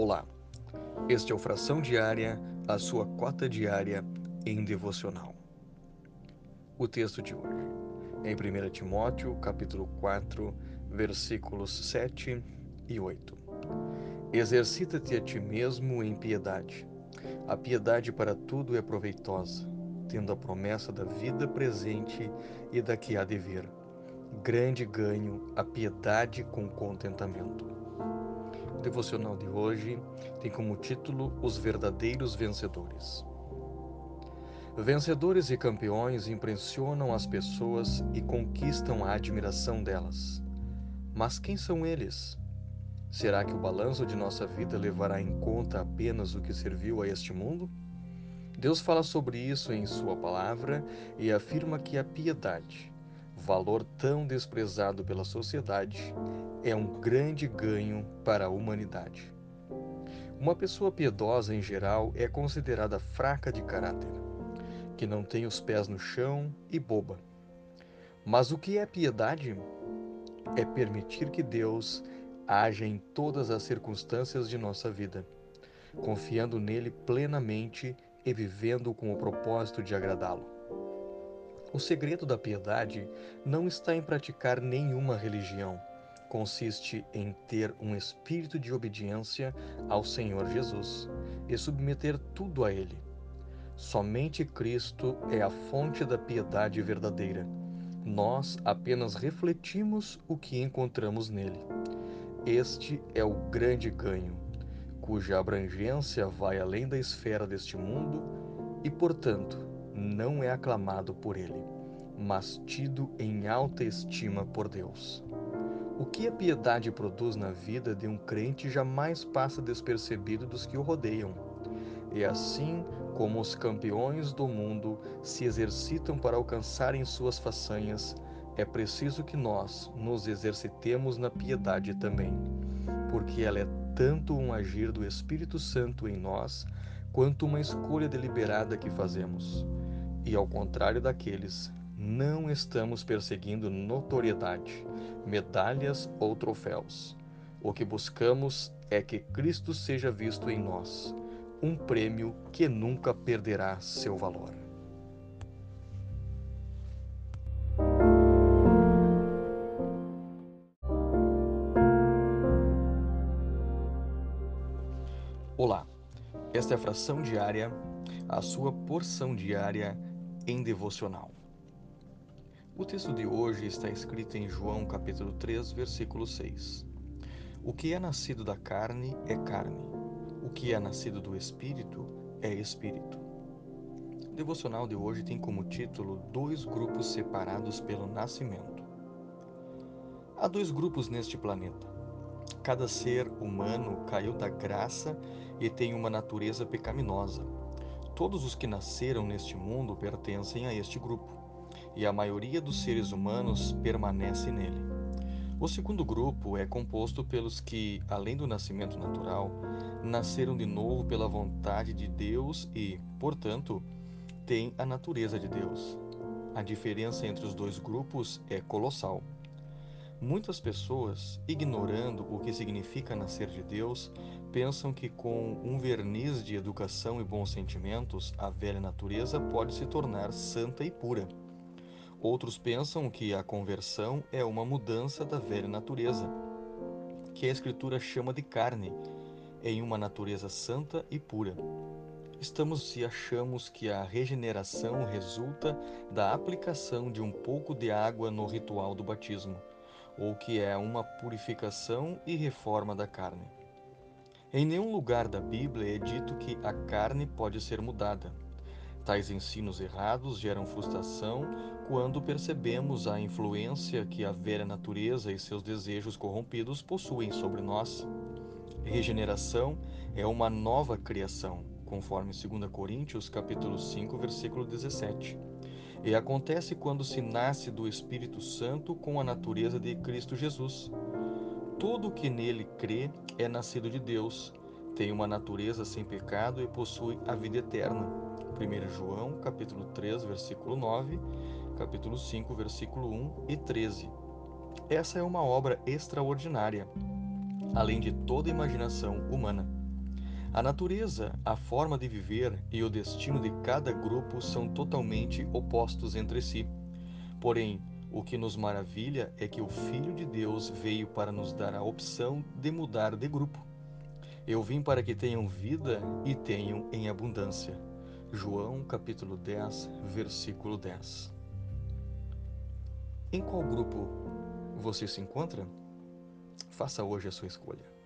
Olá, este é o Fração Diária, a sua cota diária em devocional. O texto de hoje é em 1 Timóteo, capítulo 4, versículos 7 e 8. Exercita-te a ti mesmo em piedade. A piedade para tudo é proveitosa, tendo a promessa da vida presente e da que há de vir. Grande ganho a piedade com contentamento. O devocional de hoje tem como título Os Verdadeiros Vencedores. Vencedores e campeões impressionam as pessoas e conquistam a admiração delas. Mas quem são eles? Será que o balanço de nossa vida levará em conta apenas o que serviu a este mundo? Deus fala sobre isso em Sua palavra e afirma que a piedade, valor tão desprezado pela sociedade, é um grande ganho para a humanidade. Uma pessoa piedosa, em geral, é considerada fraca de caráter, que não tem os pés no chão e boba. Mas o que é piedade? É permitir que Deus haja em todas as circunstâncias de nossa vida, confiando nele plenamente e vivendo com o propósito de agradá-lo. O segredo da piedade não está em praticar nenhuma religião. Consiste em ter um espírito de obediência ao Senhor Jesus e submeter tudo a Ele. Somente Cristo é a fonte da piedade verdadeira. Nós apenas refletimos o que encontramos nele. Este é o grande ganho, cuja abrangência vai além da esfera deste mundo e, portanto, não é aclamado por ele, mas tido em alta estima por Deus. O que a piedade produz na vida de um crente jamais passa despercebido dos que o rodeiam. E assim como os campeões do mundo se exercitam para alcançarem suas façanhas, é preciso que nós nos exercitemos na piedade também, porque ela é tanto um agir do Espírito Santo em nós, quanto uma escolha deliberada que fazemos. E ao contrário daqueles, não estamos perseguindo notoriedade, medalhas ou troféus. O que buscamos é que Cristo seja visto em nós, um prêmio que nunca perderá seu valor. Olá, esta é a fração diária, a sua porção diária em devocional. O texto de hoje está escrito em João capítulo 3, versículo 6. O que é nascido da carne é carne, o que é nascido do espírito é espírito. O devocional de hoje tem como título Dois grupos separados pelo nascimento. Há dois grupos neste planeta. Cada ser humano caiu da graça e tem uma natureza pecaminosa Todos os que nasceram neste mundo pertencem a este grupo, e a maioria dos seres humanos permanece nele. O segundo grupo é composto pelos que, além do nascimento natural, nasceram de novo pela vontade de Deus e, portanto, têm a natureza de Deus. A diferença entre os dois grupos é colossal. Muitas pessoas, ignorando o que significa nascer de Deus, pensam que com um verniz de educação e bons sentimentos, a velha natureza pode se tornar santa e pura. Outros pensam que a conversão é uma mudança da velha natureza, que a Escritura chama de carne, em uma natureza santa e pura. Estamos se achamos que a regeneração resulta da aplicação de um pouco de água no ritual do batismo ou que é uma purificação e reforma da carne. Em nenhum lugar da Bíblia é dito que a carne pode ser mudada. Tais ensinos errados geram frustração quando percebemos a influência que a velha natureza e seus desejos corrompidos possuem sobre nós. Regeneração é uma nova criação, conforme 2 Coríntios capítulo 5, versículo 17. E acontece quando se nasce do Espírito Santo com a natureza de Cristo Jesus. Tudo que nele crê é nascido de Deus, tem uma natureza sem pecado e possui a vida eterna. 1 João, capítulo 3, versículo 9, capítulo 5, versículo 1 e 13. Essa é uma obra extraordinária, além de toda imaginação humana. A natureza, a forma de viver e o destino de cada grupo são totalmente opostos entre si. Porém, o que nos maravilha é que o Filho de Deus veio para nos dar a opção de mudar de grupo. Eu vim para que tenham vida e tenham em abundância. João capítulo 10, versículo 10. Em qual grupo você se encontra? Faça hoje a sua escolha.